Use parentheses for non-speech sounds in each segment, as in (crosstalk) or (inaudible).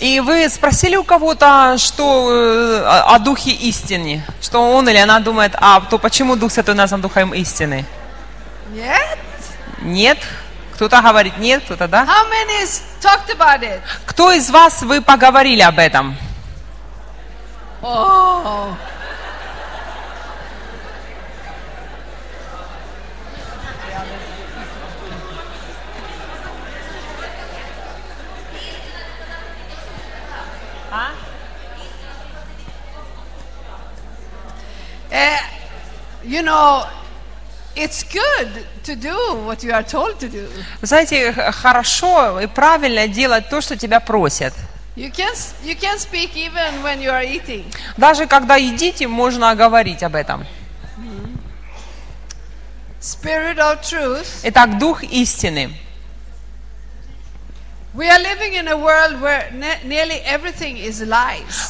И вы спросили у кого-то, что э, о о Духе истины, что он или она думает, а то почему Дух Святой назван Духом истины? Yet? Нет? Кто-то говорит нет, кто-то да? How many talked about it? Кто из вас вы поговорили об этом? Oh. Eh, you know, it's good to do what you are told to do. Знаете, хорошо и правильно делать то, что тебя просят. You can you can speak even when you are eating. Даже когда едите, можно говорить об этом. Spirit of truth. Итак, Дух истины. We are living in a world where ne- nearly everything is lies.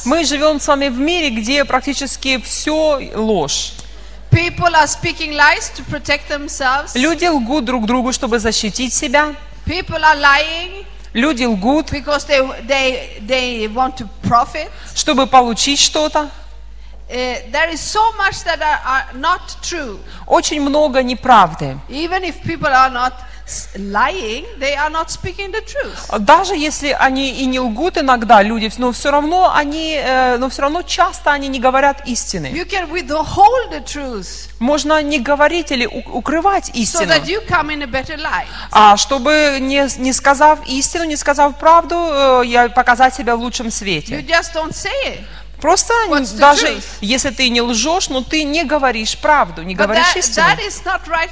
Мы живем с вами в мире, где практически все ложь. People are speaking lies to protect themselves. Люди лгут друг другу, чтобы защитить себя. People are lying Люди лгут, because they they they want to profit. чтобы получить что-то. Uh, there is so much that are, are not true. Очень много неправды. Even if people are not s- lying, they are not speaking the truth. Даже если они и не лгут иногда, люди, но все равно они, э, но все равно часто они не говорят истины. You can withhold the truth Можно не говорить или укрывать so истину. that you come in a better light. А чтобы не, не сказав истину, не сказав правду, э, я показать себя в лучшем You свете. just don't say it. Просто What's даже если ты не лжешь, но ты не говоришь правду, не But говоришь that, истину. that is not right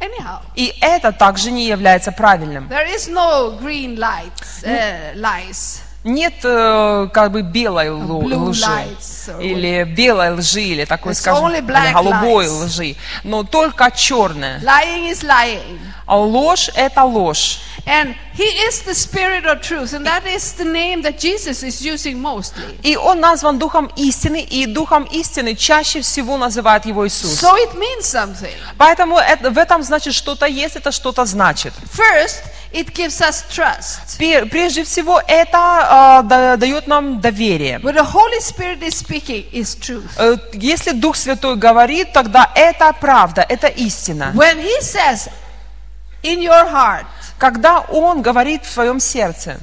anyhow. И это также не является правильным. There is no green lights, uh, lies. Нет э, как бы белой лу- лжи lights или белой лжи или такой, It's скажем, или голубой lies. лжи, но только черная. Lying is lying. А ложь это ложь. And he is the spirit of truth, and that is the name that Jesus is using mostly. И он назван Духом истины, и Духом истины чаще всего называют его Иисус. So it means something. Поэтому это- в этом значит что-то есть, это что-то значит. First, it gives us trust. Прежде всего, это а, да- дает нам доверие. When the Holy Spirit is speaking, is truth. Э, Если Дух Святой говорит, тогда это правда, это истина. When he says, in your heart, Когда Он говорит в своем сердце,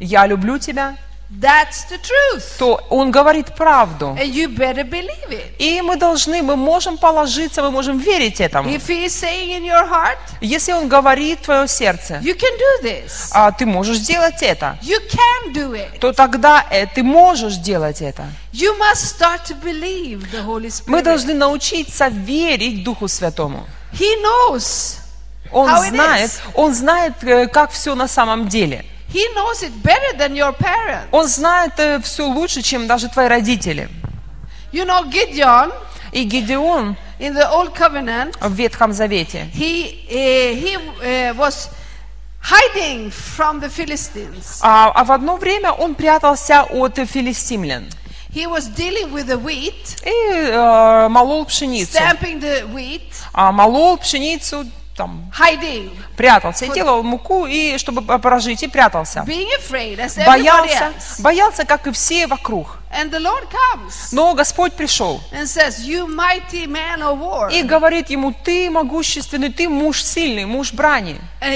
я люблю тебя, that's the truth. то Он говорит правду. And you better believe it. И мы должны, мы можем положиться, мы можем верить этому. If he is saying in your heart, Если Он говорит в твое сердце, you can do this. а ты можешь сделать это, You can do it. то тогда э, ты можешь делать это. You must start to believe the Holy Мы Spirit. должны научиться верить Духу Святому. He knows. Он знает, он знает, э, как все на самом деле. He knows it better than your parents. Он знает все лучше, чем даже твои родители. You know, Gideon И Гедеон in the Old Covenant, в Ветхом Завете, he, uh, he uh, was hiding from the Philistines. а, а в одно время он прятался от филистимлян He was dealing with the wheat, и э, молол пшеницу. stamping the wheat, А, молол пшеницу, там, hiding, прятался, и делал муку, и чтобы прожить, и прятался. being afraid as Боялся, боялся, как и все вокруг. And the Lord comes Но Господь пришел and says, You mighty man of war. и говорит ему, ты могущественный, ты муж сильный, муж брани, Uh,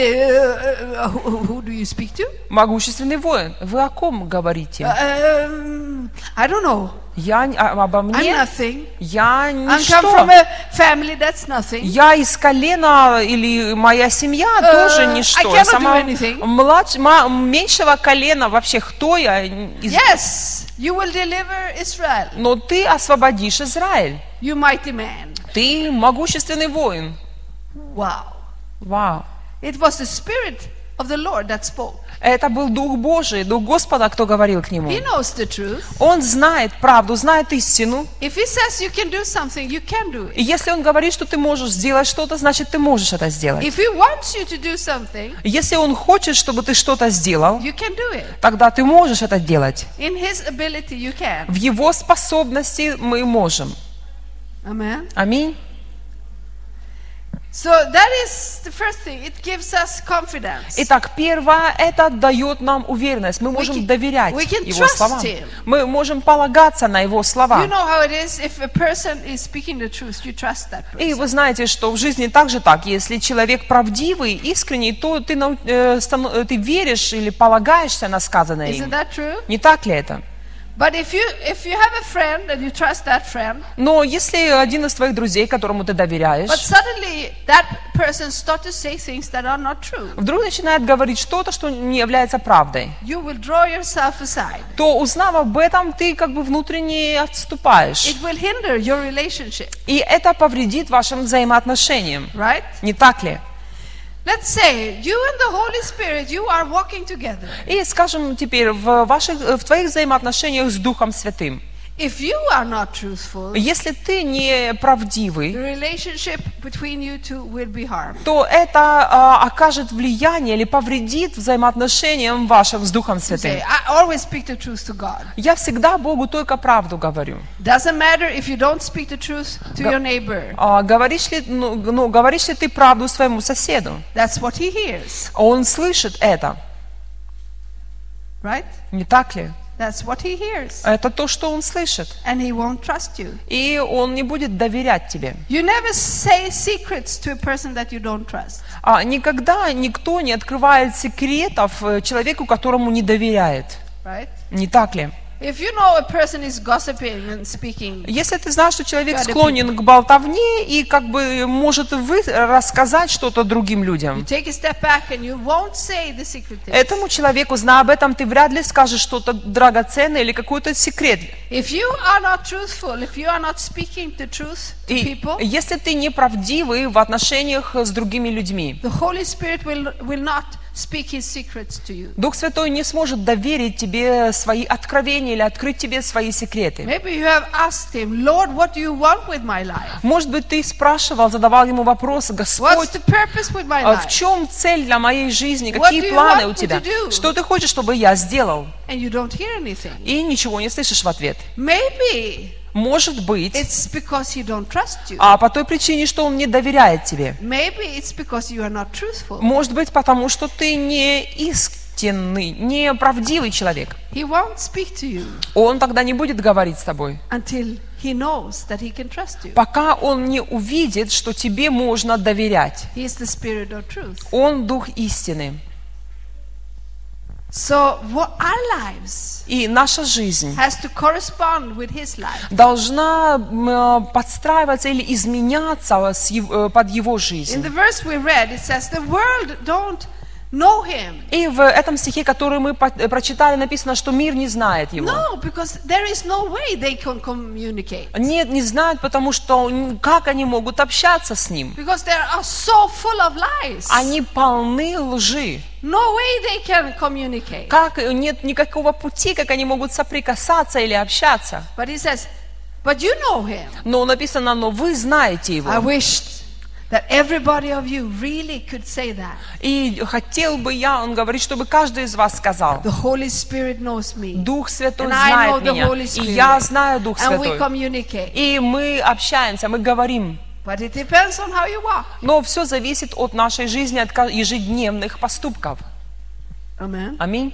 uh, who, do you speak to? могущественный воин. Вы о ком говорите? Um, I don't know. Я а- обо I'm мне? nothing. Я I come ничто. from a family that's nothing. Я из колена или моя семья Э, тоже I ничто. cannot Я сама младш- ма- меньшего колена вообще кто я? Из- Yes, you will deliver Israel. Но ты освободишь Израиль. You mighty man. Ты могущественный воин. Wow. Вау. It was the Spirit of the Lord that spoke. Это был Дух Божий, Дух Господа, кто говорил к нему. He knows the truth. Он знает правду, знает истину. If He says you can do something, you can do И it. если Он говорит, что ты можешь сделать что-то, значит, ты можешь это сделать. If He wants you to do something, Если Он хочет, чтобы ты что-то сделал, you can do it. тогда ты можешь это делать. In His ability, you can. В Его способности мы можем. Аминь. So that is the first thing. It gives us confidence. Итак, первое, это дает нам уверенность. Мы можем can- доверять we can Его trust словам. him. Мы можем полагаться на Его слова. You know И вы знаете, что в жизни также так. Если человек правдивый, искренний, то ты, э, э, ты веришь или полагаешься на сказанное Isn't им. that true? Не так ли это? But if you if you have a friend and you trust that friend, Но если один из твоих друзей, которому ты доверяешь, вдруг начинает говорить что-то, что не является правдой, то узнав об этом, ты как бы внутренне отступаешь. И это повредит вашим взаимоотношениям. Не так ли? Let's say you and the Holy Spirit, you are walking together. И скажем теперь, в, ваших, в твоих взаимоотношениях с Духом Святым, If you are not truthful, если ты не правдивый, the relationship between you two will be harmed. то это а, окажет влияние или повредит взаимоотношениям вашим с Духом Say, Святым. I always speak the truth to God. Я всегда Богу только правду говорю. Doesn't matter if you don't speak the truth to Go- your neighbor. А говоришь, ли, ну, ну, говоришь ли ты правду своему соседу? That's what he hears, Он слышит это, right? не так ли? That's what he hears. Это то, что он слышит. And he won't trust you. И он не будет доверять тебе. You never say secrets to a person that you don't trust. А никогда никто не открывает секретов э, человеку, которому не доверяет. Right? Не так ли? If you know a person is gossiping and speaking, Если ты знаешь, что человек склонен к болтовне и как бы может вы рассказать что-то другим людям, этому человеку, зная об этом, ты вряд ли скажешь что-то драгоценное или какой-то секрет. И если ты неправдивый в отношениях с другими людьми, Дух Святой не сможет доверить тебе свои откровения или открыть тебе свои секреты. Maybe you have asked him, Lord, what do you want with my life? Может быть, ты спрашивал, задавал ему вопрос, Господь, а в чем цель для моей жизни, какие планы у тебя, что ты хочешь, чтобы я сделал, и ничего не слышишь в ответ. Maybe Может быть, it's because he don't trust you. а по той причине, что он не доверяет тебе. Maybe it's because you are not truthful. Может быть, потому что ты не истинный, не правдивый человек. He won't speak to you Он тогда не будет говорить с тобой, until he knows that he can trust you. пока он не увидит, что тебе можно доверять. He is the spirit of truth. Он дух истины. So what our lives И наша жизнь has to correspond with his life. должна м, э, подстраиваться или изменяться с ев- э, под его In жизнь. the verse we read, it says, The world don't know him. И в этом стихе, который мы э, прочитали, написано, что мир не знает его. No, because there is no way they can communicate. Нет, не знают, потому что как они могут общаться с ним? Because they are so full of lies. Они полны лжи. No way they can communicate. Как э, нет никакого пути, как они могут соприкасаться или общаться. But he says, But you know him. Но написано, но вы знаете I его. wished that everybody of you really could say that. И хотел бы я, он говорит, чтобы каждый из вас сказал, The Holy Spirit knows me. Дух Святой And I know знает the меня, Holy и Spirit. я знаю Дух And we Святой. communicate. И мы общаемся, мы говорим. But it depends on how you walk. Но все зависит от нашей жизни, от ежедневных поступков. Amen. Аминь.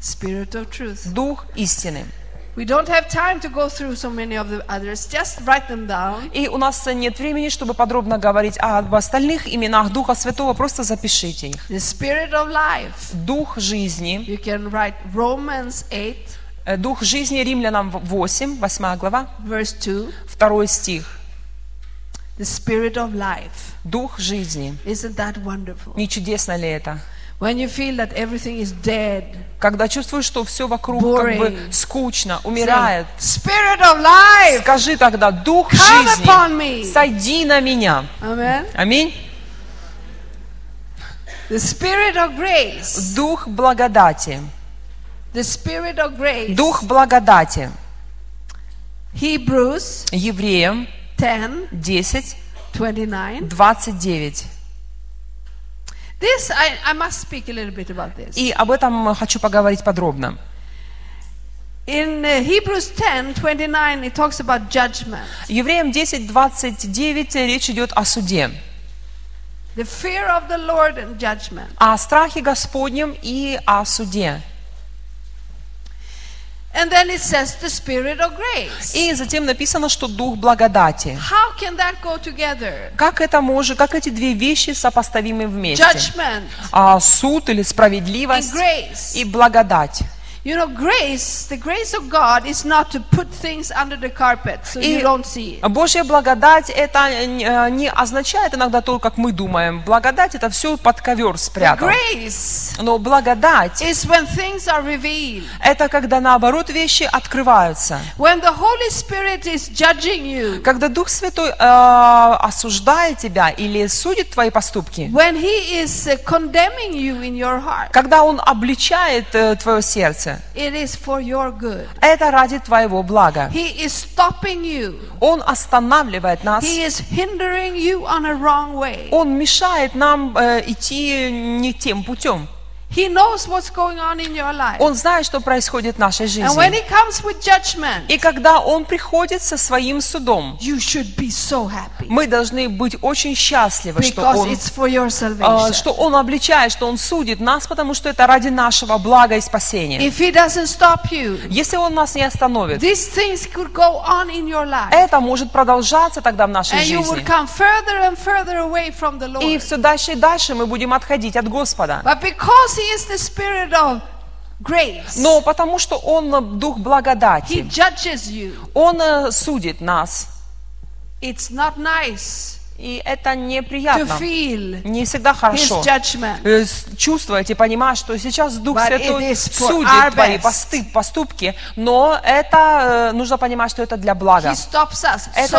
Spirit of truth. Дух истины. We don't have time to go through so many of the others. Just write them down. И у нас нет времени, чтобы подробно говорить об остальных именах Духа Святого, просто запишите их. The Spirit of life. Дух жизни, You can write Romans 8, э, Дух жизни Римлянам 8, 8 глава, verse 2. второй стих. The Spirit of life. Дух жизни. Isn't that wonderful? Не чудесно ли это? When you feel that everything is dead, Когда чувствуешь, что все вокруг как бы Boring. скучно, умирает, life, скажи тогда, Дух жизни, сойди на меня. Аминь. The Spirit of grace. Дух благодати. The Spirit of grace. Дух благодати. Hebrews Евреям 10, 10, 29. 29. This, I, I must speak a little bit about this. И об этом хочу поговорить подробно. In uh, Hebrews 10, 29, it talks about judgment. Евреям 10, 29 речь идет о суде. the fear of the Lord and judgment. о страхе Господнем и о суде. And then it says the spirit of grace. И затем написано, что дух благодати. How can that go together? Как это может, как эти две вещи сопоставимы вместе? Judgment А, суд или справедливость grace. и благодать. You know, grace, the grace of God is not to put things under the carpet so you don't see it. Божья благодать это э, не означает иногда то, как мы думаем. Благодать это все под ковер The спрятал. grace Но благодать is when things are revealed. это когда наоборот вещи открываются. When the Holy Spirit is judging you. Когда Дух Святой э, осуждает тебя или судит твои поступки, When He is condemning you in your heart. когда Он обличает э, твое сердце, It is for your good. это ради твоего блага. He is stopping you. Он останавливает нас, He is hindering you on a wrong way. Он мешает нам э, идти не тем путем. He knows what's going on in your life. Он знает, что происходит в нашей And when жизни. He comes with judgment, И когда Он приходит со своим судом, you should be so happy мы должны быть очень счастливы, что Он, it's for your э, salvation. что он обличает, что Он судит нас, потому что это ради нашего блага и спасения. If He doesn't stop you, Если Он нас не остановит, these things could go on in your life. это может продолжаться тогда в нашей And you will жизни. come further and further away from the И Lord. все дальше и дальше мы будем отходить от Господа. But because He is the Spirit of grace, Но потому что Он э, Дух He благодати, judges you. Он э, судит нас. It's not nice И это неприятно. Не всегда хорошо. Э, Чувствовать и понимать, что сейчас Дух But Святой судит твои посты- поступки, но это э, нужно понимать, что это для блага. Это-.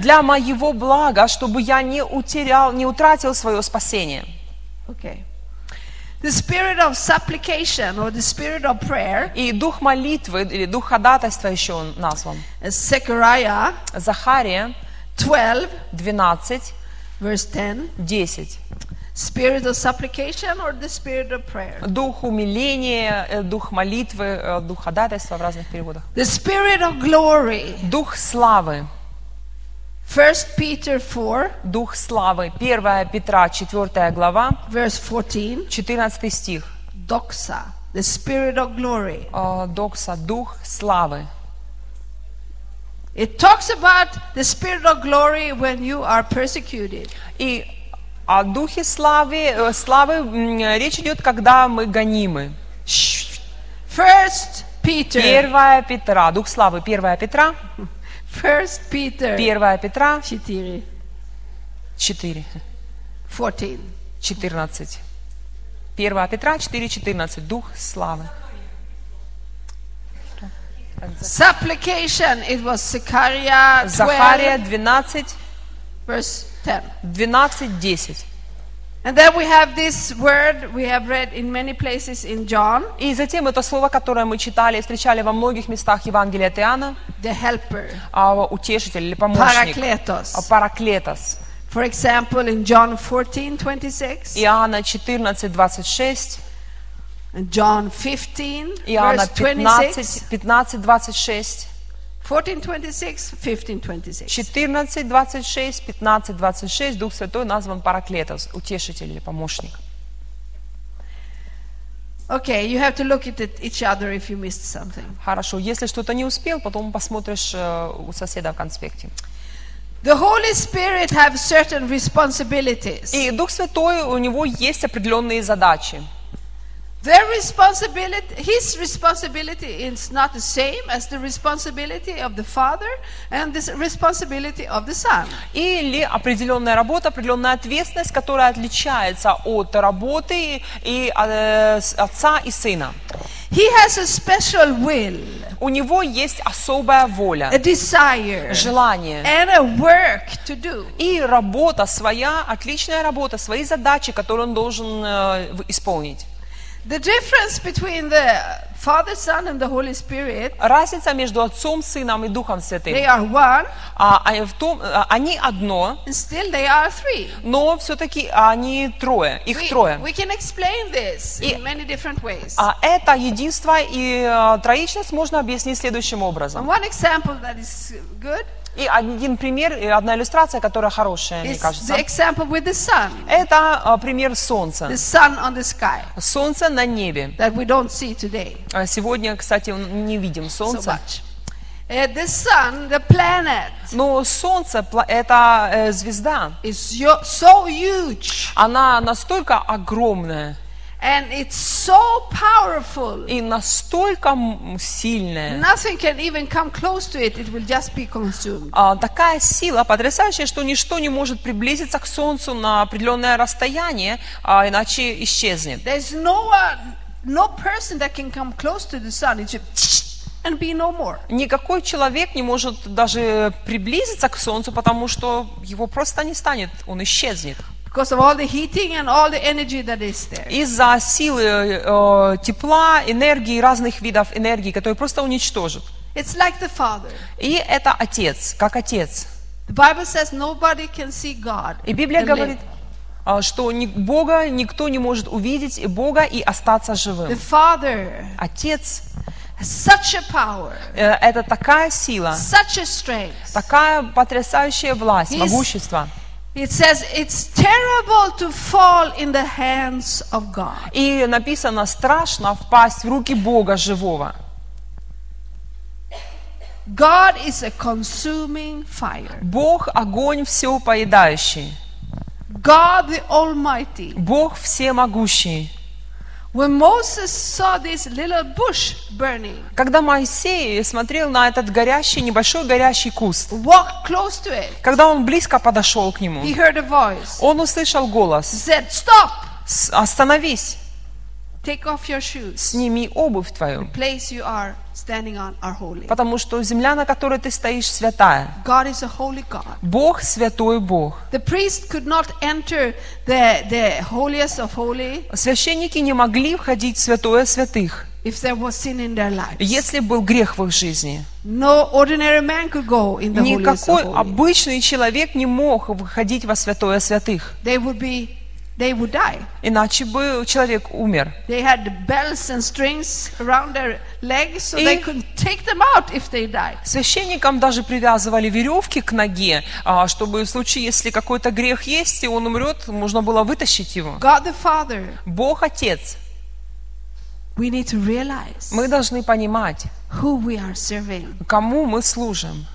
Для моего блага, чтобы я не утерял, не утратил свое спасение. Okay. The spirit of supplication or the spirit of prayer, И дух молитвы или дух ходатайства еще он назван. Zechariah Захария 12, 12, verse 10. 10. Spirit of supplication or the spirit of prayer? Дух умиления, э, дух молитвы, э, дух ходатайства в разных переводах. The spirit of glory. Дух славы. 1 Peter 4, Дух славы. 1 Петра, 4 глава, verse 14. 14 стих. Doxa, the spirit of glory. Э, Докса, дух славы. It talks about the spirit of glory when you are persecuted. И о духе славы, э, славы м, речь идет, когда мы гонимы. First Peter, 1 Петра, дух славы, 1 Петра, First Peter 1 Петра 4, 4, 14. 14. 1 Петра 4, 14, дух славы. Supplication, it was Zechariah 12, Захария 12, verse 10. 12, 10. And then we have this word we have read in many places in John, И затем это слово, которое мы читали и встречали во многих местах Евангелия от Иоанна, the helper, а, утешитель или помощник, а, parakletos. параклетос. For example, in John 14, 26, Иоанна 14, 26, and John 15, Иоанна verse 26, 15, 15, 26, 14, 26, 15, 26. 14, 26, 15, 26, Дух Святой назван параклетос, утешитель или помощник. Okay, you have to look at each other if you missed something. Хорошо, если что-то не успел, потом посмотришь э, у соседа в конспекте. The Holy Spirit have certain responsibilities. И Дух Святой, у него есть определенные задачи. Their responsibility, his responsibility is not the same as the responsibility of the Father and the responsibility of the Son. Или определенная работа, определенная ответственность, которая отличается от работы и э, отца и сына. He has a special will, У него есть особая воля, a desire, желание. and a work to do. И работа своя, отличная работа, свои задачи, которые он должен э, исполнить. The difference between the Father, Son, and the Holy Spirit, Разница между Отцом, Сыном и Духом they Святым. are one, А, а в том, а, они одно, and still they are three. но все-таки они трое, их We, трое. we can explain this И- in many different ways. А это единство и э, троичность можно объяснить следующим And образом. one example that is good И один пример, и одна иллюстрация, которая хорошая, мне кажется. the example with the sun, Это а, пример солнца. the sun on the sky Солнце на небе. that we don't see today А Сегодня, кстати, не видим so much. Uh, the sun, the planet, Но солнце пла- это э, звезда. is yo- so huge Она настолько огромная and it's so powerful. и настолько сильная. Nothing can even come close to it. It will just be consumed. А, такая сила потрясающая, что ничто не может приблизиться к Солнцу на определенное расстояние, а иначе исчезнет. There's no one, no person that can come close to the sun. It should and be no more. Никакой человек не может даже приблизиться к Солнцу, потому что его просто не станет, он исчезнет. Because of all the heating and all the energy that is there. Из-за силы э, тепла, энергии, разных видов энергии, которые просто уничтожат. It's like the Father. И это Отец, как Отец. The Bible says nobody can see God. И Библия говорит, live. а, что Бога никто не может увидеть, и Бога и остаться The живым. Father Отец such a power, э, – это такая сила, such a strength. такая потрясающая власть, He's- могущество. It says it's terrible to fall in the hands of God. И написано, страшно впасть в руки Бога живого. God is a consuming fire. Бог – огонь все поедающий. God the Almighty. Бог всемогущий. Когда Моисей смотрел на этот горящий, небольшой горящий куст, walked close to it, когда он близко подошел к нему, he heard a voice. он услышал голос, said, Stop! «С- остановись, Take off your shoes. сними обувь твою, place you are standing on are holy. потому что земля, на которой ты стоишь, святая. God is a holy God. Бог святой Бог. The priest could not enter the, the holiest of holy Священники не могли входить в святое святых, if there was sin in their lives. если был грех в их жизни. No ordinary man could go in the Никакой обычный человек не мог выходить во святое святых, They would be, they would die. иначе бы человек умер. They had bells and strings around their legs so they couldn't take them out if they died. Священникам даже привязывали веревки к ноге, а, чтобы в случае, если какой-то грех есть, и он умрет, можно было вытащить его. God the Father, Бог Отец. we need to realize Мы должны понимать, who we are serving. кому мы служим.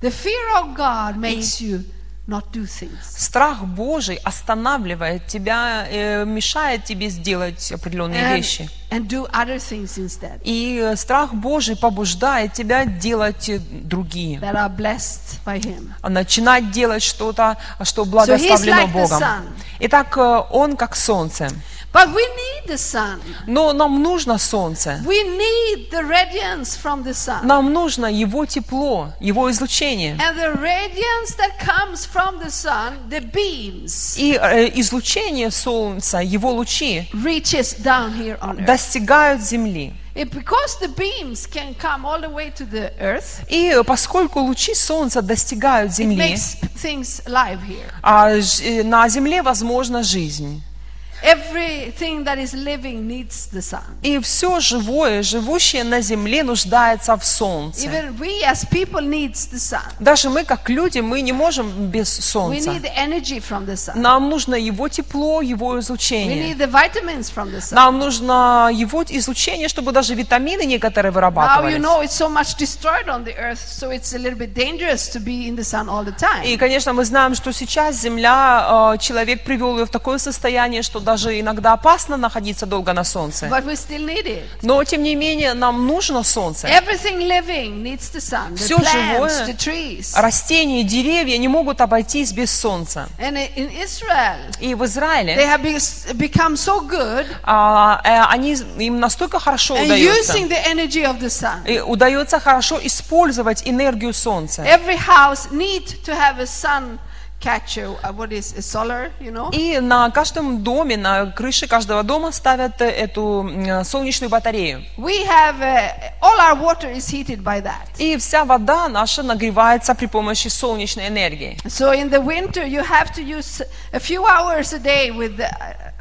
The fear of God makes you not do things. Страх Божий останавливает тебя, э, мешает тебе сделать определенные And, вещи. and do other things instead И э, страх Божий побуждает тебя делать э, другие. that are blessed by Him. Начинать делать что-то, что благословлено like the Богом. sun. Итак, Он как солнце. But we need the sun. Но нам нужно солнце. We need the radiance from the sun. Нам нужно его тепло, его излучение. And the radiance that comes from the sun, the beams, И э, излучение солнца, его лучи reaches down here on earth. достигают земли. И э, поскольку лучи солнца достигают земли, makes things alive here. а э, на земле возможна жизнь. Everything that is living needs the sun. И все живое, живущее на земле, нуждается в солнце. Even we as people needs the sun. Даже мы, как люди, мы не можем без We солнца. need the energy from the sun. Нам нужно его тепло, его We излучение. need the vitamins from the sun. Нам нужно его излучение, чтобы даже витамины некоторые Now you вырабатывались. know it's so much destroyed on the earth, so it's a little bit dangerous to be in the sun all the time. И, конечно, мы знаем, что сейчас Земля, э, человек привел ее в такое состояние, что даже иногда опасно находиться долго на солнце. But we still need it. Но, тем не менее, нам нужно солнце. Everything living needs the sun. The Всё plants, живое. Растения, деревья не могут обойтись без солнца. And i- in Israel, И в they Израиле have be- become so good а, э, они, им настолько хорошо удается. using the energy of the sun. И удается хорошо использовать энергию солнца. Every house need to have a sun catch a, a- what is solar, you know. И на каждом доме, на крыше каждого дома ставят э, эту м, солнечную батарею. We have uh, all our water is heated by that. И вся вода наша нагревается при помощи солнечной энергии. So in the winter, you have to use a few hours a day with the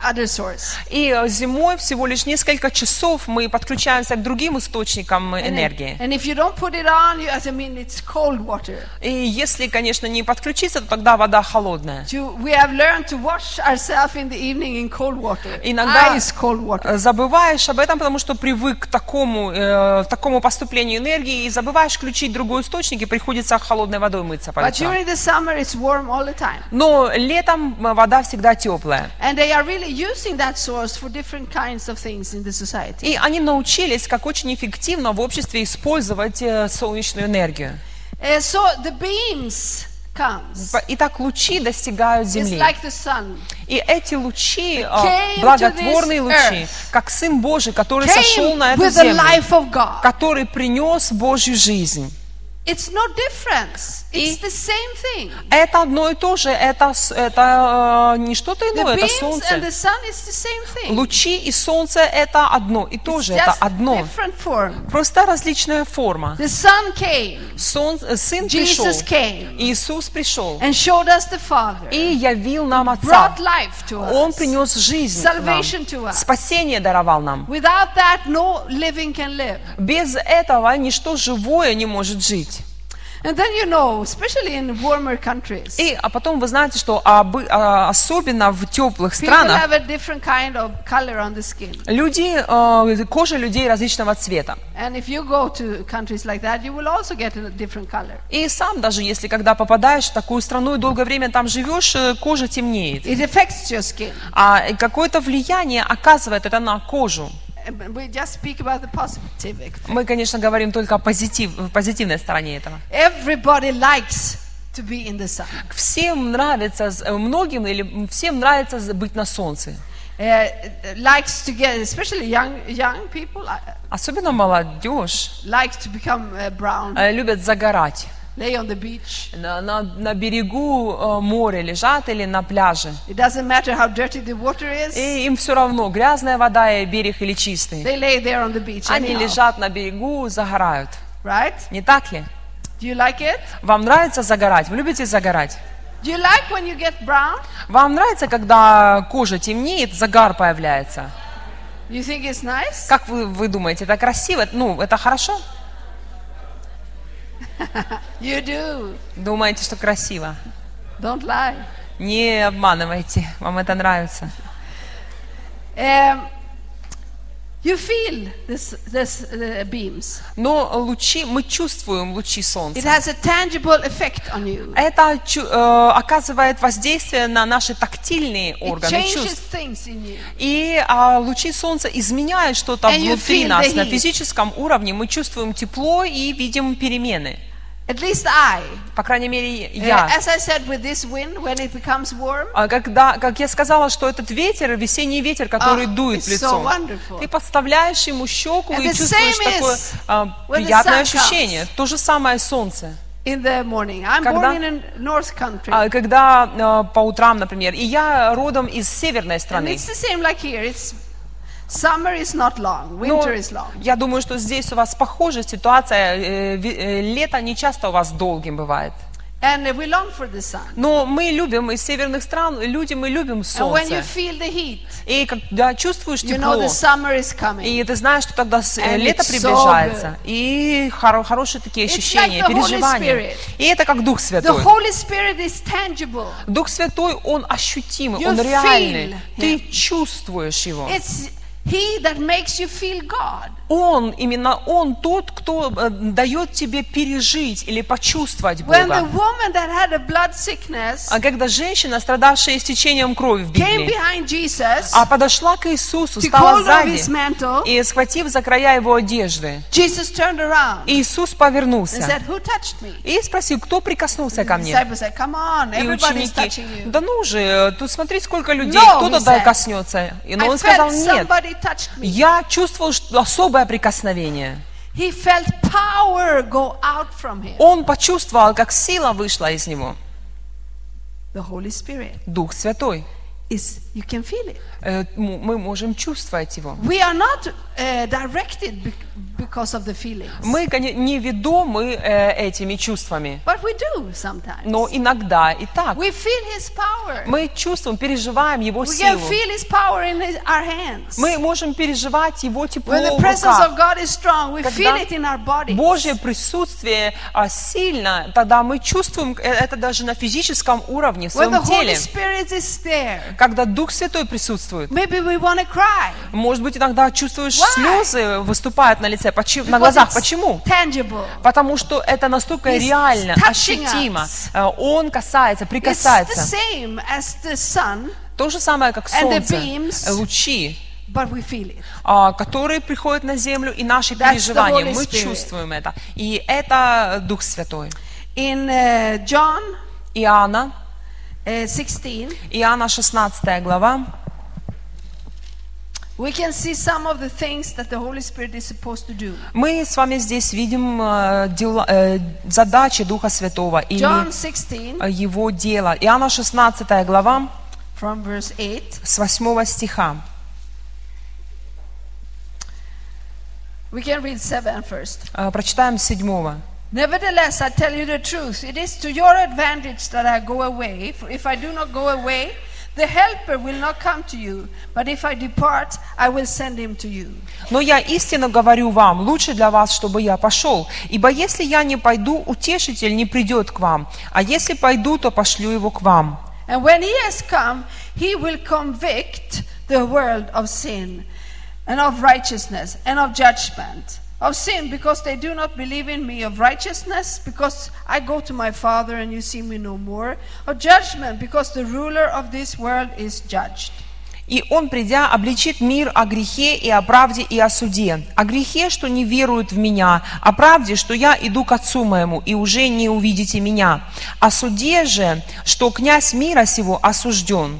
other source. И э, зимой всего лишь несколько часов мы подключаемся к другим источникам And, энергии. and if you don't put it on, you, I mean, it's cold water. И если, конечно, не подключиться, то тогда вода холодная. To, we have learned to wash ourselves in the evening in cold water. Иногда Ice cold water. э, забываешь об этом, потому что привык к такому, э, такому поступлению энергии, и забываешь включить другой источник, и приходится холодной водой мыться по But during the summer, it's warm all the time. Но летом э, вода всегда теплая. And they are really using that source for different kinds of things in the society. И они научились, как очень эффективно в обществе использовать э, солнечную энергию. Uh, so the beams comes. П- Итак, лучи достигают It's Земли. like the sun. И эти лучи, to благотворные лучи, как Сын Божий, который сошел на эту землю, который принес Божью жизнь. It's no difference. It's И- the same thing. Это одно и то же, это, это э, не что-то иное, это солнце. Лучи и солнце это одно и то же, это одно. Просто различная форма. The sun came Сон- э, сын пришел. Иисус пришел and showed us the Father. и явил нам Отца. Brought life to Он принес жизнь Salvation to нам, us. спасение даровал нам. Without that, no living can live. Без этого ничто живое не может жить. And then you know, especially in warmer countries, И, а потом вы знаете, что обы- а, особенно в теплых странах have a different kind of color on the skin. люди, э, кожа людей различного цвета. And if you go to countries like that, you will also get a different color. И сам даже если когда попадаешь в такую страну и долгое время там живешь, э, кожа темнеет. It affects your skin. А какое-то влияние оказывает это на кожу. Мы, конечно, говорим только о позитив, позитивной стороне этого. Everybody likes to be in the sun. Всем нравится, э, многим или всем нравится быть на солнце. Uh, likes to get, especially young young people, Особенно молодежь likes to become uh, brown, э, любят загорать. Lay on the beach. На, на- на берегу э, моря лежат или на пляже. It doesn't matter how dirty the water is. И им все равно, грязная вода и берег или чистый. They lay there on the beach. Они anyhow, лежат на берегу, загорают. right? Не так ли? Do you like it? Вам нравится загорать? Вы любите загорать? Do you like when you get brown? Вам нравится, когда кожа темнеет, загар появляется? You think it's nice? Как вы, вы думаете, это красиво? Ну, это хорошо? (laughs) You do. Думаете, что красиво? Don't lie. Не обманывайте, вам это нравится. Um, you feel this, this uh, beams. Но лучи, мы чувствуем лучи It солнца. has a tangible effect on you. Это э, оказывает воздействие на наши тактильные It органы changes чувств. things in you. И а, лучи солнца изменяют что-то And внутри нас. На физическом уровне мы чувствуем тепло и видим перемены. At least I. По крайней мере, Uh, я. as I said, with this wind, when it becomes warm, А когда, как я сказала, что этот ветер, весенний ветер, который Ah, дует в лицо, so wonderful. ты подставляешь ему щеку And и чувствуешь такое а, приятное ощущение. То же самое солнце. in the morning. I'm Когда- born in a north country. А, когда а, по утрам, например, и я родом из северной and страны. it's the same like here. It's summer is not long, Но winter is long. я думаю, что здесь у вас похожая ситуация. э, э, Лето не часто у вас долгим бывает. And we long for the sun. Но мы любим, из северных стран, люди, мы любим And when you солнце. feel the heat, И когда чувствуешь you know тепло, the summer is coming. и ты знаешь, что тогда э, And лето it's so приближается. И хоро- хорошие такие ощущения, like the Holy переживания. И это как Дух The Святой. Holy Spirit is tangible. Дух Святой, Он ощутимый, You Он реальный. feel Ты чувствуешь Его. It's He that makes you feel God. Он, именно Он тот, кто э, дает тебе пережить или почувствовать When the Бога. woman that had a blood sickness А когда женщина, страдавшая истечением крови в came Библии, behind Jesus а подошла к Иисусу, стала сзади, mantle, и схватив за края его одежды, Jesus turned around Иисус and повернулся said, Who touched me? и спросил, кто прикоснулся ко мне? said, Come on, И ученики, да ну же, тут смотри, сколько людей, No, кто he туда said. коснется. И но он сказал, нет, somebody touched me. я чувствовал особое прикосновение. He felt power go out from him. Он почувствовал, как сила вышла из него. the Holy Spirit. Дух Святой. Is you can feel it. Э, Мы можем чувствовать Его. We are not uh, directed bec- because of the feelings, Мы не ведомы э, этими чувствами, but we do sometimes. но иногда и так. We feel His power. Мы чувствуем, переживаем Его We can силу. feel His power in his, our hands. Мы можем переживать Его тепло When the в presence руках. of God is strong, we feel Когда it in our body. Божье присутствие а, сильно, тогда мы чувствуем это даже на физическом уровне, в When the своем Holy. Spirit is there, Когда Дух Святой присутствует, maybe we want to cry. может быть, иногда чувствуешь Why? слезы выступают на лице, почему, на глазах. Почему? Tangible. Потому что это настолько He's реально, ощутимо. us. Э, Он касается, прикасается. sun, То же самое, как And the солнце, beams. э, лучи, but we feel it. а, которые приходят на землю, и наши That's переживания, мы чувствуем это. И это Дух Святой. In uh, John Иоанна, uh, 16, Иоанна 16 глава, we can see some of the things that the Holy Spirit is supposed to do. мы с вами здесь видим э, дела- э, задачи Духа Святого или John 16, э, Его дело. Иоанна 16 глава from verse 8. с 8 стиха. We can read 7 first. Э, Прочитаем с 7. Nevertheless, I tell you the truth. It is to your advantage that I go away. For if I do not go away, the Helper will not come to you. But if I depart, I will send him to you. Но я истинно говорю вам, лучше для вас, чтобы я пошел. Ибо если я не пойду, утешитель не придет к вам. А если пойду, то пошлю его к вам. And when he has come, he will convict the world of sin and of righteousness and of judgment. Of sin, because they do not believe in me. Of righteousness, because I go to my Father and you see me no more. Of judgment, because the ruler of this world is judged. И он, придя, обличит мир о грехе и о правде и о суде. О грехе, что не веруют в меня, о правде, что я иду к Отцу моему, и уже не увидите меня. О суде же, что князь мира сего осужден.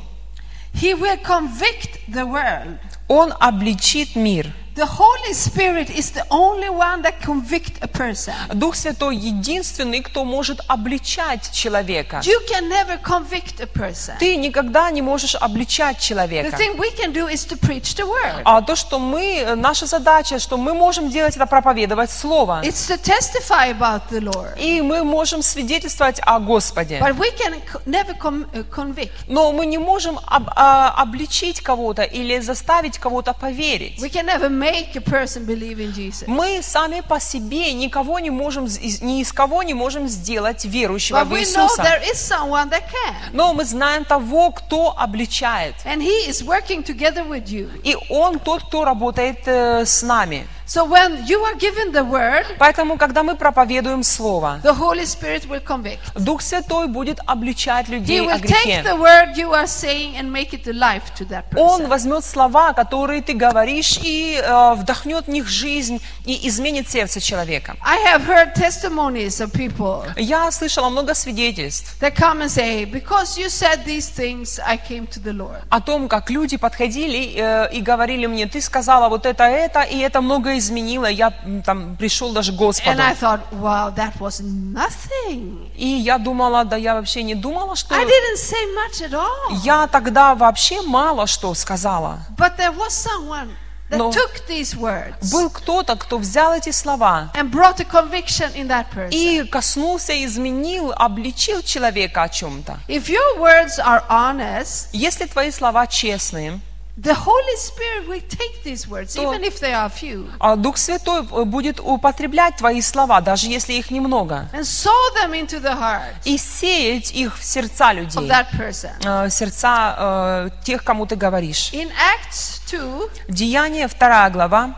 He will convict the world. Он обличит мир. The Holy Spirit is the only one that convict a person. Дух Святой единственный, кто может обличать человека. You can never convict a person. Ты никогда не можешь обличать The человека. thing we can do is to preach the word. А то, что мы, э, наша задача, что мы можем делать, это проповедовать Слово. It's to testify about the Lord. И мы можем свидетельствовать о Господе. But we can never uh, convict. Но мы не можем об- а, обличить кого-то или заставить кого-то поверить. We can never make a person believe in Jesus. Мы сами по себе никого не можем, ни из кого не можем сделать верующего But в we know Иисуса. there is someone that can. Но мы знаем того, кто обличает. And he is working together with you. И Он тот, кто работает э, с нами. So when you are given the word, Поэтому, когда мы проповедуем Слово, the Holy Spirit will convict. Дух Святой будет обличать He людей о take грехе. the word you are saying and make it a life to that Он возьмет слова, которые ты говоришь, и э, вдохнет в них жизнь и изменит сердце человека. I have heard testimonies of people Я слышала много свидетельств that come and say, Because you said these things, I came to the Lord. о том, как люди подходили э, и говорили мне, ты сказала вот это, это, и это многое изменило, я там пришел даже к Господу. And I thought, wow, that was nothing. И я думала, да я вообще не думала, что... I didn't say much at all. Я тогда вообще мало что сказала. But there was someone that No. took these words Был кто-то, кто взял эти слова and brought a conviction in that person. и коснулся, изменил, обличил человека о чем-то. If your words are honest, Если твои слова честные, the Holy Spirit will take these words, even if they are few, а Дух Святой э, будет употреблять твои слова, даже если их немного, and sow them into the heart и сеять их в сердца of людей, that person. э, сердца э, тех, кому ты говоришь. In Acts 2, Деяние, вторая глава,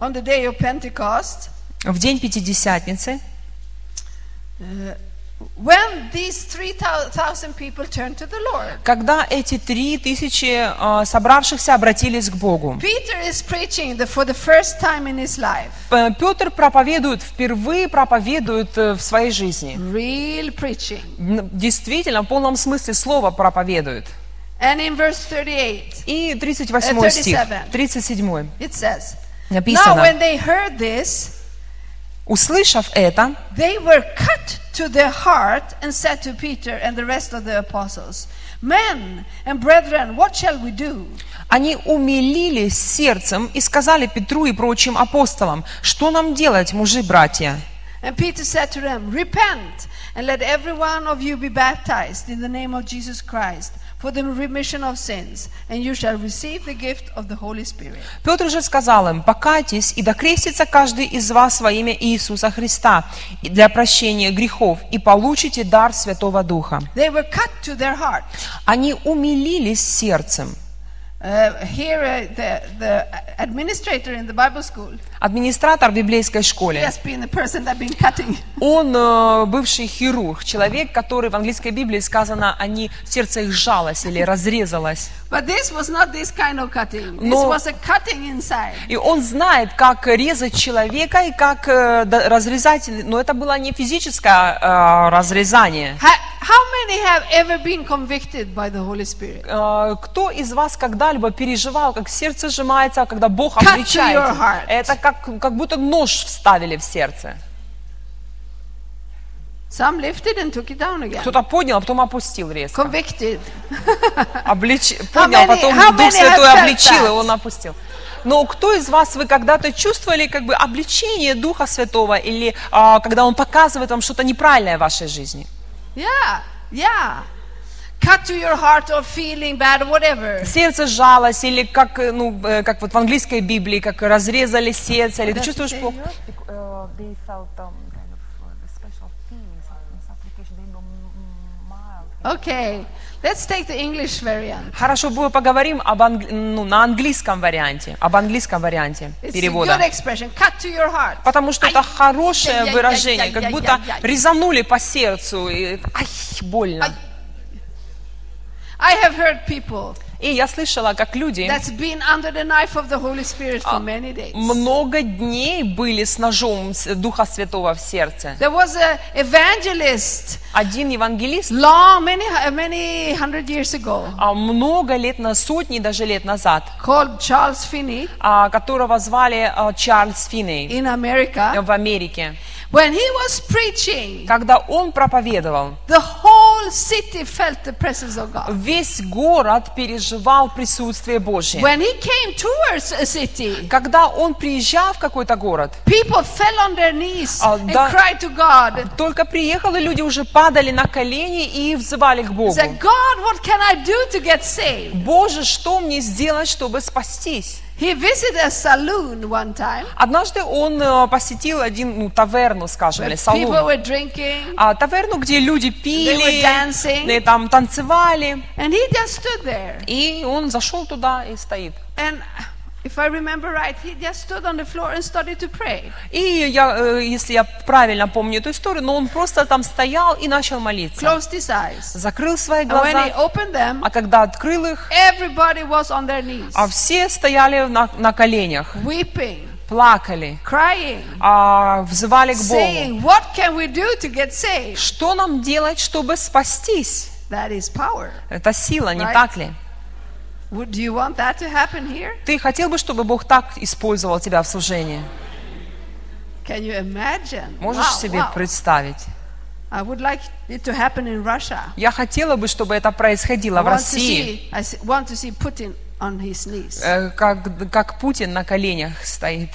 on the day of Pentecost, в день Пятидесятницы, when these 3,000 people turned to the Lord, когда эти три тысячи э, собравшихся обратились к Богу. Peter is preaching the, for the first time in his life. П- Петр проповедует, впервые проповедует э, в своей жизни. Real preaching. Н- Действительно, в полном смысле слова проповедует. And in verse 38, И 38 Э, стих, 37. 37 it says, Now написано. Услышав это, they were cut to their heart and said to Peter and the rest of the apostles, Men and brethren, what shall we do? они умилились сердцем и сказали Петру и прочим апостолам, что нам делать, мужи-братья? And Peter said to them, Repent and let every one of you be baptized in the name of Jesus Christ for the remission of sins, and you shall receive the gift of the Holy Spirit. Петр же сказал им, покайтесь и докрестится каждый из вас во имя Иисуса Христа для прощения грехов, и получите дар Святого Духа. They were cut to their heart. Они умилились сердцем. Администратор в библейской школе, has been the person that been cutting. он э, бывший хирург, человек, который в английской Библии сказано, они, сердце их сжалось или разрезалось. But this was not this kind of cutting. This No. was a cutting inside. И он знает, как резать человека и как э, разрезать, но это было не физическое э, разрезание. How many have ever been convicted by the Holy Spirit? Э, Кто из вас когда-либо переживал, как сердце сжимается, когда Бог обличает? Это как, как будто нож вставили в сердце. Some lifted and took it down again. Кто-то поднял, а потом опустил резко. Convicted. Облич... How Поднял, many- потом how Дух Святой обличил, и он опустил. Но кто из вас, вы когда-то чувствовали как бы обличение Духа Святого, или а, когда Он показывает вам что-то неправильное в вашей жизни? Yeah, yeah. Cut to your heart or feeling bad or whatever. Сердце сжалось, или как, э, ну, э, как вот в английской Библии, как разрезали сердце, или ты чувствуешь плохо. Okay, let's take the English variant. Хорошо, мы поговорим об англи- ну, на английском варианте, об английском варианте It's перевода. a good expression. Cut to your heart. Потому что это Ай, хорошее яй-яй-яй-яй-яй-яй-яй. выражение, как будто резанули по сердцу. И, ай, больно. I have heard people И я слышала, как люди А, много дней были с ножом Духа Святого в сердце. There was Один евангелист long, many, many hundred years ago, а, много лет, на сотни даже лет назад, called Charles Finney а, которого звали а, Чарльз Финней в Америке. When he was preaching, Когда он проповедовал, the whole city felt the presence of God. весь город переживал присутствие Божье. When he came towards a city, Когда он приезжал в какой-то город, people fell on their knees А, and да. cried to God. только приехал, и люди уже падали на колени и взывали к Богу. Said, God, what can I do to get saved? Боже, что мне сделать, чтобы спастись? He visited a saloon one time Однажды он э, посетил один, ну, таверну, скажем, или people салон. were drinking, А, таверну, где люди They пили, were dancing. и там танцевали. and he just stood there. И он зашел туда и стоит. And if I remember right, he just stood on the floor and started to pray. И я, э, если я правильно помню эту историю, но он просто там стоял и начал молиться. Closed his eyes. Закрыл свои And when he глаза, opened them, а когда открыл их, everybody was on their knees, а все стояли на, на коленях, weeping, плакали, crying, а, взывали к Богу. saying, What can we do to get saved? Что нам делать, чтобы спастись? That is power. Это сила, не Right. так ли? Would do you want that to happen here? Ты хотел бы, чтобы Бог так использовал тебя в служении? Can you imagine? Можешь Wow, себе wow. представить? I would like it to happen in Russia. Я хотела бы, чтобы это происходило I в to России, see, I want to see Putin on his knees. э, как, как Путин на коленях стоит.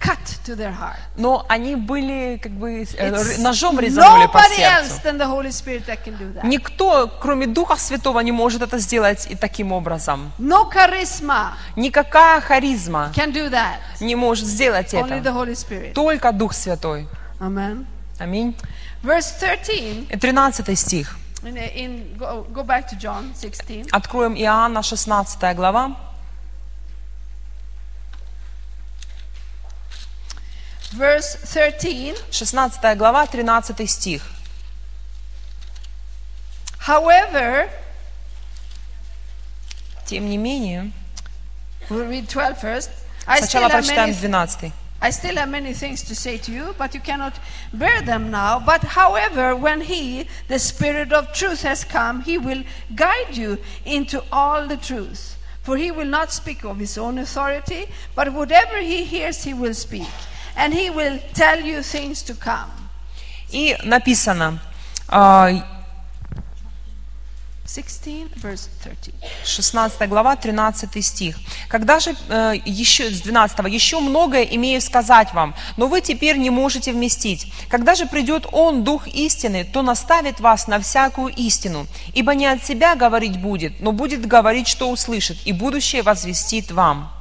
Cut to their heart. Но они были как бы э, It's ножом резанули по nobody else сердцу. than the Holy Spirit that can do that. Никто, кроме Духа Святого, не может это сделать и таким образом. No charisma Никакая харизма can do that. не может сделать Only the это. Holy Spirit. Только Дух Святой. Amen. Аминь. Verse 13, И 13 стих. in, in, go, go back to John 16. Откроем Иоанна 16 глава. Verse 13, 16 глава, 13 стих. however, Тем не менее, we'll read 12 first. I still, сначала have прочитаем many, 12. I still have many things to say to you, but you cannot bear them now. But however, when He, the Spirit of truth, has come, He will guide you into all the truth. For he will not speak of his own authority, but whatever he hears, he will speak. And he will tell you things to come. И написано, а, 16, verse 13. 16 глава, 13 стих. Когда же, э, еще, с 12, еще многое имею сказать вам, но вы теперь не можете вместить. Когда же придет Он, Дух истины, то наставит вас на всякую истину, ибо не от себя говорить будет, но будет говорить, что услышит, и будущее возвестит вам.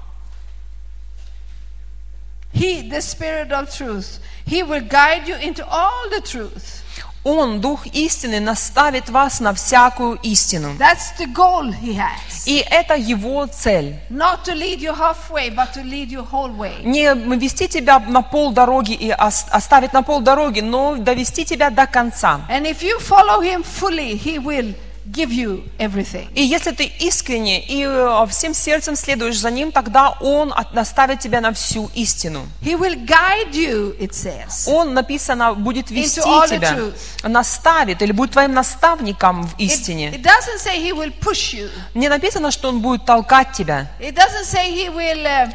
He, the Spirit of truth, he will guide you into all the truth. Он, Дух истины, наставит вас на всякую истину. That's the goal he has. И это его цель. Not to lead you halfway, but to lead you whole way. Не вести тебя на пол дороги и ос- оставить на пол дороги, но довести тебя до конца. And if you follow him fully, he will give you everything. И если ты искренне и э, всем сердцем следуешь за ним, тогда он наставит тебя на всю истину. He will guide you, it says. Он, написано, будет вести тебя, наставит или будет твоим наставником в It, истине. it doesn't say he will push you. Не написано, что он будет толкать тебя. It doesn't say he will uh,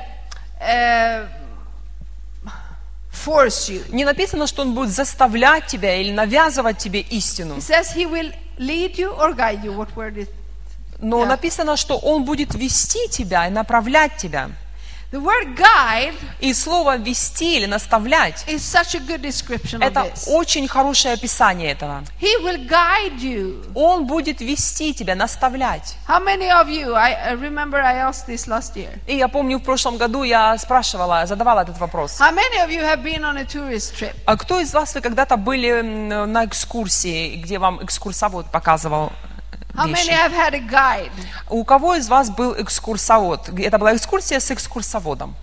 uh, force you. Не написано, что он будет заставлять тебя или навязывать тебе истину. It says he will lead you or guide you. What word is? Но Да. написано, что он будет вести тебя и направлять тебя. The word guide И слово «вести» или «наставлять» is such a good description of это this. очень хорошее описание этого. He will guide you. Он будет вести тебя, наставлять. How many of you? I, I remember I asked this last year. И я помню, в прошлом году я спрашивала, задавала этот вопрос. How many of you have been on a tourist trip? А кто из вас вы когда-то были на экскурсии, где вам экскурсовод показывал вещи? У кого из вас был экскурсовод? Это была экскурсия с экскурсоводом,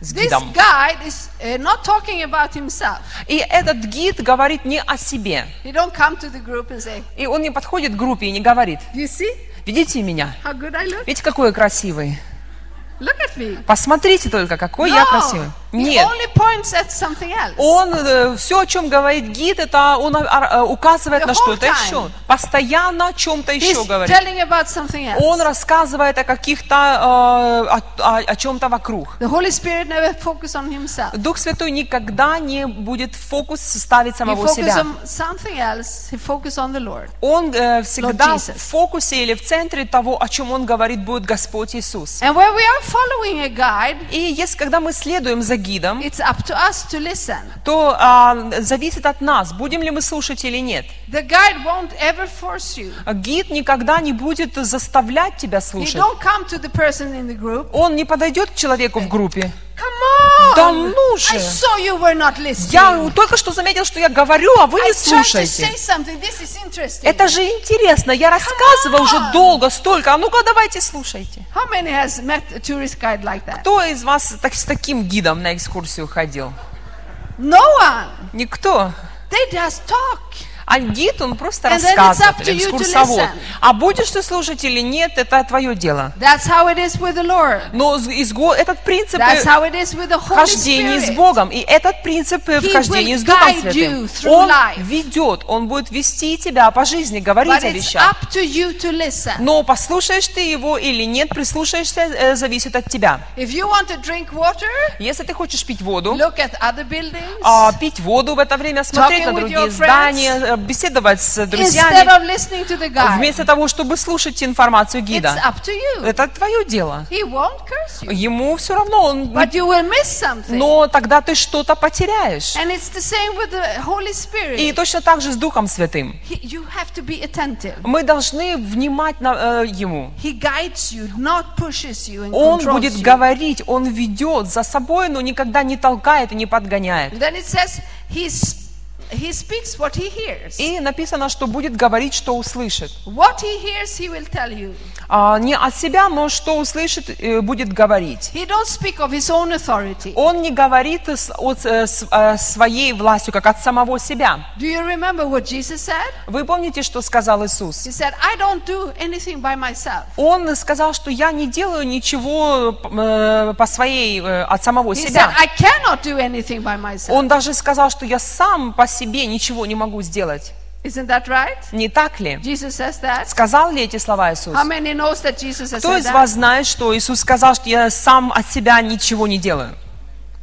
с This гидом. guide is uh, not talking about himself. И этот гид говорит не о себе. He don't come to the group and say, И он не подходит к группе и не говорит, "You see видите меня? how good I look? Видите, какой я красивый? Look at me." Посмотрите только, какой я красивый. Нет. Он все, о чем говорит гид, это он а, а, указывает The на что-то еще. Постоянно о чем-то еще говорит. Он рассказывает о каких-то, э, о, о- о чем-то вокруг. The Holy Spirit never focus on himself. Дух Святой никогда не будет фокус ставить самого себя. Он э, всегда в фокусе или в центре того, о чем он говорит, будет Господь Иисус. And when we are following a guide, И если когда мы следуем за гидом, it's up to us to listen. то а, зависит от нас, будем ли мы слушать или нет. The guide won't ever force you. Гид никогда не будет заставлять тебя He слушать. don't come to the person in the group. Он не подойдет к человеку в группе. Да ну же! I saw you were not listening. Я только что заметил, что я говорю, а вы не слушаете. Это же интересно. Я рассказываю уже долго, столько. А ну-ка давайте слушайте. How many has met a tourist guide like that? Кто из вас так, с таким гидом на экскурсию ходил? No one. Никто. They just talk. А гид, он просто рассказывает, экскурсовод. А будешь ты слушать или нет, это твое дело. That's how it is with the Lord. Но из- этот принцип That's э, how it is with the Holy вхождения с. Богом, и этот принцип э, He вхождения will с Духом Святым, он life. ведет, он будет вести тебя по жизни, говорить But о вещах. up to you to listen. Но послушаешь ты его или нет, прислушаешься, э, зависит от тебя. If you want to drink water, Если ты хочешь пить воду, look at other buildings а, пить воду в это время, смотреть на другие friends. здания, беседовать с друзьями, guide. вместо того, чтобы слушать информацию гида. Это твое дело. Ему все равно, он, но тогда ты что-то потеряешь. И точно так же с Духом Святым. Мы должны внимать на, э, Ему. Он будет говорить, Он ведет за собой, но никогда не толкает и не подгоняет. And then it says he, speaks what he hears. И написано, что будет говорить, что услышит. What he hears, he will tell you. А, не от себя, но что услышит, э, будет говорить. He don't speak of his own authority. Он не говорит с- от э, с- э, своей властью, как от самого себя. Do you remember what Jesus said? Вы помните, что сказал Иисус? He said, I don't do anything by myself. Он сказал, что я не делаю ничего э, по своей, э, от самого He said, себя. I cannot do anything by myself. Он даже сказал, что я сам по себе ничего не могу сделать. Isn't that right? Не так ли? Jesus says that. Сказал ли эти слова Иисус? How many knows that Jesus has Кто из вас знает, что Иисус сказал, что я сам от себя ничего не делаю?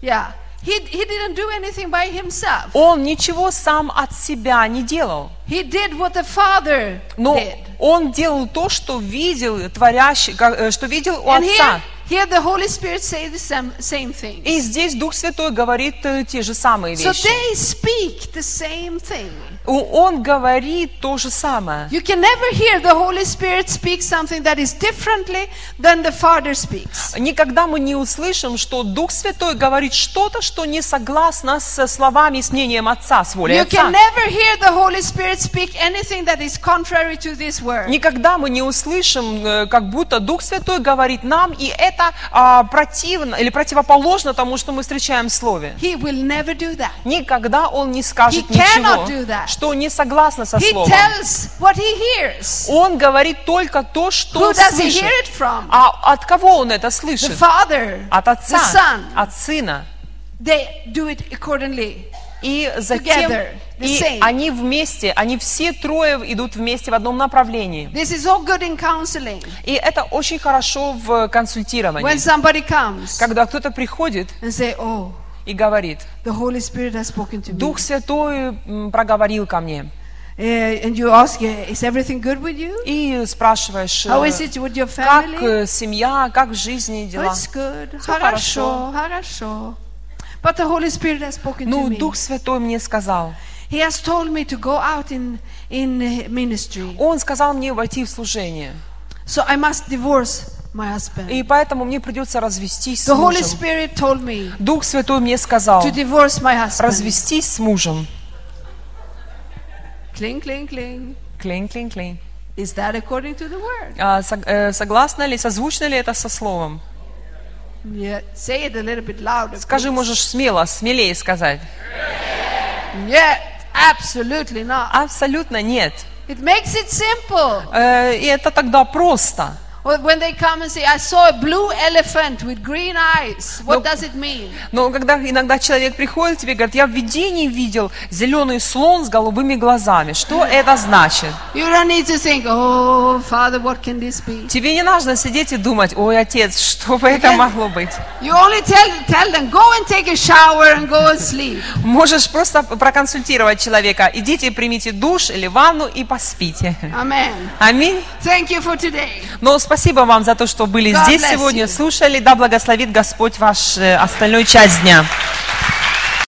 Yeah. He, he didn't do anything by himself. Он ничего сам от себя не делал. He did what the Father Но did. он делал то, что видел творящий, э, что видел у And Отца. here, here the Holy Spirit say the same, same thing. И здесь Дух Святой говорит э, те же самые So вещи. they speak the same thing. Он говорит то же самое. You can never hear the Holy Spirit speak something that is differently than the Father speaks. Никогда мы не услышим, что Дух Святой говорит что-то, что не согласно со словами и с мнением Отца, с волей You Отца. can never hear the Holy Spirit speak anything that is contrary to this word. Никогда мы не услышим, э, как будто Дух Святой говорит нам, и это а, противно или противоположно тому, что мы встречаем в Слове. He will never do that. Никогда Он не скажет He ничего. Что не согласно со He Словом. tells what he hears. Он говорит только то, что Who does he слышит. hear it from? А от кого он это The слышит? Father, От the Отца, Son. от Сына. They do it accordingly. И затем Together, the и same. они вместе, они все трое идут вместе в одном направлении. This is all good in counseling. И это очень хорошо в консультировании. When somebody comes Когда кто-то приходит and say, "Oh, и говорит, the Holy Spirit has spoken to me," Дух Святой проговорил ко мне. Uh, and you ask, "Yeah, "Is everything good with you? И спрашиваешь, How э, is it with your как family?" э, семья, как в жизни Oh, дела. it's good. Всё Хорошо, хорошо. But the Holy Spirit has spoken to Ну, me. Дух Святой мне сказал. He has told me to go out in in uh, ministry. Он сказал мне войти в служение. So I must divorce my husband. И поэтому мне придется развестись с The Holy мужем. Spirit told me Дух Святой мне сказал to divorce my husband. развестись с мужем. Клин, клин, клин. Is that according to the word? А, сог- э, согласна ли, созвучно ли это со словом? Yeah. Say it a little bit louder. Скажи, please. можешь смело, смелее сказать. Yeah, absolutely not. Абсолютно нет. It makes it simple. Э, и это тогда просто. When they come and say, I saw a blue elephant with green eyes, what No. does it mean? Но когда иногда человек приходит тебе и говорит, я в видении видел зеленый слон с голубыми глазами. Что это значит? You don't need to think, oh, Father, what can this be? Тебе не нужно сидеть и думать, ой, отец, что бы это могло быть? You only tell, tell them, go and take a shower and go and sleep. Можешь просто проконсультировать человека. Идите, примите душ или ванну и поспите. Amen. Аминь. Thank you for today. Но спасибо вам за то, что были God здесь сегодня, you. слушали. Да благословит Господь ваш э, остальную часть дня.